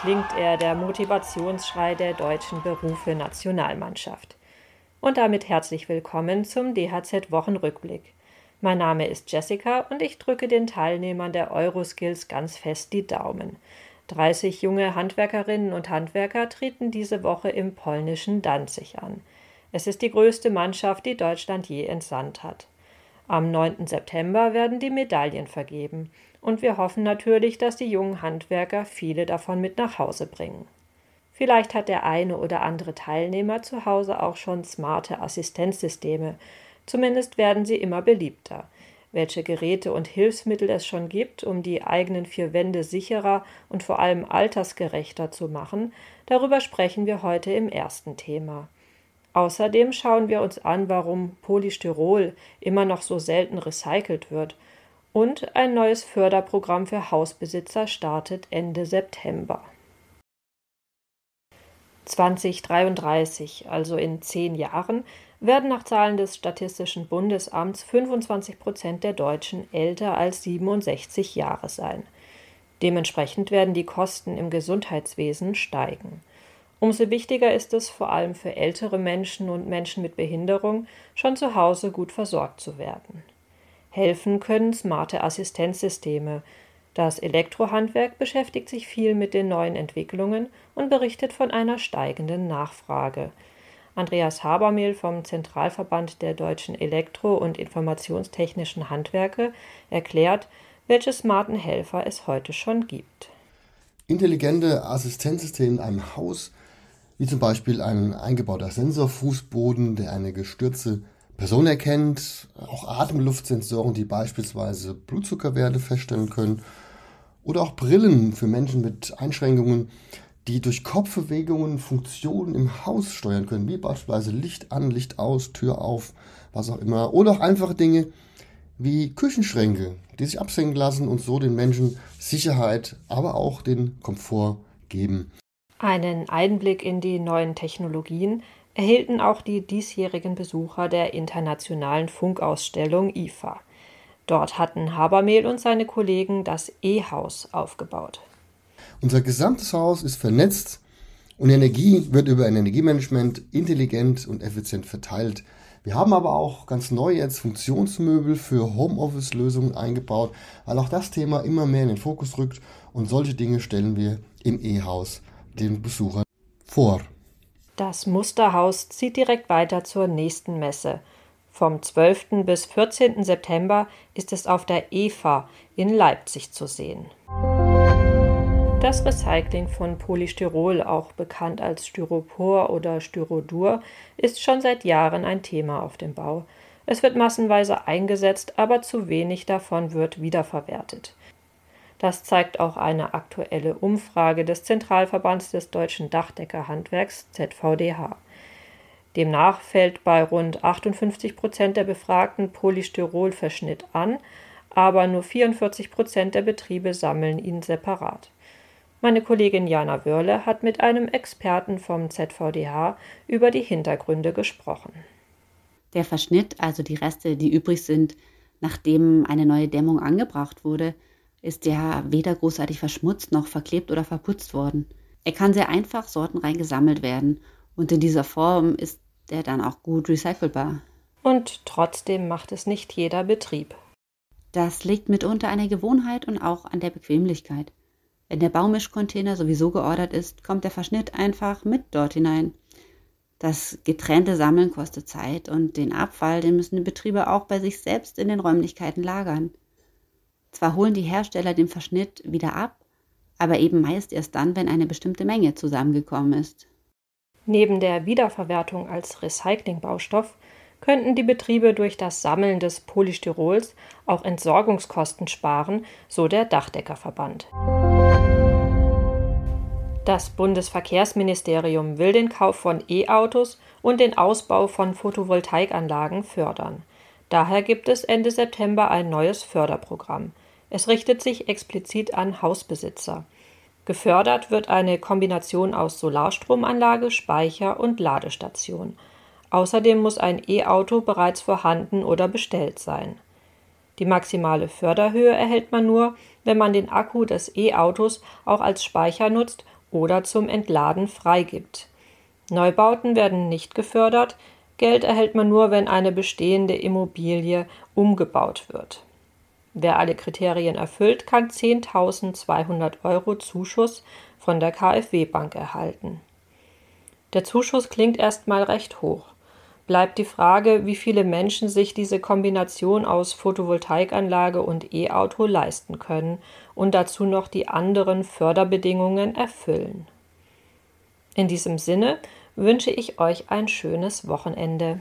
klingt er der Motivationsschrei der deutschen Berufe Nationalmannschaft. Und damit herzlich willkommen zum DHZ Wochenrückblick. Mein Name ist Jessica und ich drücke den Teilnehmern der Euroskills ganz fest die Daumen. 30 junge Handwerkerinnen und Handwerker treten diese Woche im polnischen Danzig an. Es ist die größte Mannschaft, die Deutschland je entsandt hat. Am 9. September werden die Medaillen vergeben und wir hoffen natürlich, dass die jungen Handwerker viele davon mit nach Hause bringen. Vielleicht hat der eine oder andere Teilnehmer zu Hause auch schon smarte Assistenzsysteme, zumindest werden sie immer beliebter. Welche Geräte und Hilfsmittel es schon gibt, um die eigenen vier Wände sicherer und vor allem altersgerechter zu machen, darüber sprechen wir heute im ersten Thema. Außerdem schauen wir uns an, warum Polystyrol immer noch so selten recycelt wird. Und ein neues Förderprogramm für Hausbesitzer startet Ende September. 2033, also in zehn Jahren, werden nach Zahlen des Statistischen Bundesamts 25 Prozent der Deutschen älter als 67 Jahre sein. Dementsprechend werden die Kosten im Gesundheitswesen steigen. Umso wichtiger ist es, vor allem für ältere Menschen und Menschen mit Behinderung, schon zu Hause gut versorgt zu werden. Helfen können smarte Assistenzsysteme. Das Elektrohandwerk beschäftigt sich viel mit den neuen Entwicklungen und berichtet von einer steigenden Nachfrage. Andreas Habermehl vom Zentralverband der deutschen Elektro- und Informationstechnischen Handwerke erklärt, welche smarten Helfer es heute schon gibt. Intelligente Assistenzsysteme in einem Haus wie zum Beispiel ein eingebauter Sensorfußboden, der eine gestürzte Person erkennt, auch Atemluftsensoren, die beispielsweise Blutzuckerwerte feststellen können, oder auch Brillen für Menschen mit Einschränkungen, die durch Kopfbewegungen Funktionen im Haus steuern können, wie beispielsweise Licht an, Licht aus, Tür auf, was auch immer, oder auch einfache Dinge wie Küchenschränke, die sich absenken lassen und so den Menschen Sicherheit, aber auch den Komfort geben. Einen Einblick in die neuen Technologien erhielten auch die diesjährigen Besucher der internationalen Funkausstellung IFA. Dort hatten Habermehl und seine Kollegen das E-Haus aufgebaut. Unser gesamtes Haus ist vernetzt und Energie wird über ein Energiemanagement intelligent und effizient verteilt. Wir haben aber auch ganz neu jetzt Funktionsmöbel für Homeoffice-Lösungen eingebaut, weil auch das Thema immer mehr in den Fokus rückt und solche Dinge stellen wir im E-Haus den Besuchern vor. Das Musterhaus zieht direkt weiter zur nächsten Messe. Vom 12. bis 14. September ist es auf der EFA in Leipzig zu sehen. Das Recycling von Polystyrol, auch bekannt als Styropor oder Styrodur, ist schon seit Jahren ein Thema auf dem Bau. Es wird massenweise eingesetzt, aber zu wenig davon wird wiederverwertet. Das zeigt auch eine aktuelle Umfrage des Zentralverbands des deutschen Dachdeckerhandwerks ZVDH. Demnach fällt bei rund 58 Prozent der Befragten Polystyrolverschnitt an, aber nur 44 Prozent der Betriebe sammeln ihn separat. Meine Kollegin Jana Wörle hat mit einem Experten vom ZVDH über die Hintergründe gesprochen. Der Verschnitt, also die Reste, die übrig sind, nachdem eine neue Dämmung angebracht wurde, ist ja weder großartig verschmutzt noch verklebt oder verputzt worden. Er kann sehr einfach sortenrein gesammelt werden und in dieser Form ist er dann auch gut recycelbar. Und trotzdem macht es nicht jeder Betrieb. Das liegt mitunter an der Gewohnheit und auch an der Bequemlichkeit. Wenn der Baumischcontainer sowieso geordert ist, kommt der Verschnitt einfach mit dort hinein. Das getrennte Sammeln kostet Zeit und den Abfall, den müssen die Betriebe auch bei sich selbst in den Räumlichkeiten lagern. Zwar holen die Hersteller den Verschnitt wieder ab, aber eben meist erst dann, wenn eine bestimmte Menge zusammengekommen ist. Neben der Wiederverwertung als Recyclingbaustoff könnten die Betriebe durch das Sammeln des Polystyrols auch Entsorgungskosten sparen, so der Dachdeckerverband. Das Bundesverkehrsministerium will den Kauf von E-Autos und den Ausbau von Photovoltaikanlagen fördern. Daher gibt es Ende September ein neues Förderprogramm. Es richtet sich explizit an Hausbesitzer. Gefördert wird eine Kombination aus Solarstromanlage, Speicher und Ladestation. Außerdem muss ein E-Auto bereits vorhanden oder bestellt sein. Die maximale Förderhöhe erhält man nur, wenn man den Akku des E-Autos auch als Speicher nutzt oder zum Entladen freigibt. Neubauten werden nicht gefördert, Geld erhält man nur, wenn eine bestehende Immobilie umgebaut wird. Wer alle Kriterien erfüllt, kann 10.200 Euro Zuschuss von der KfW Bank erhalten. Der Zuschuss klingt erstmal recht hoch. Bleibt die Frage, wie viele Menschen sich diese Kombination aus Photovoltaikanlage und E-Auto leisten können und dazu noch die anderen Förderbedingungen erfüllen. In diesem Sinne wünsche ich euch ein schönes Wochenende.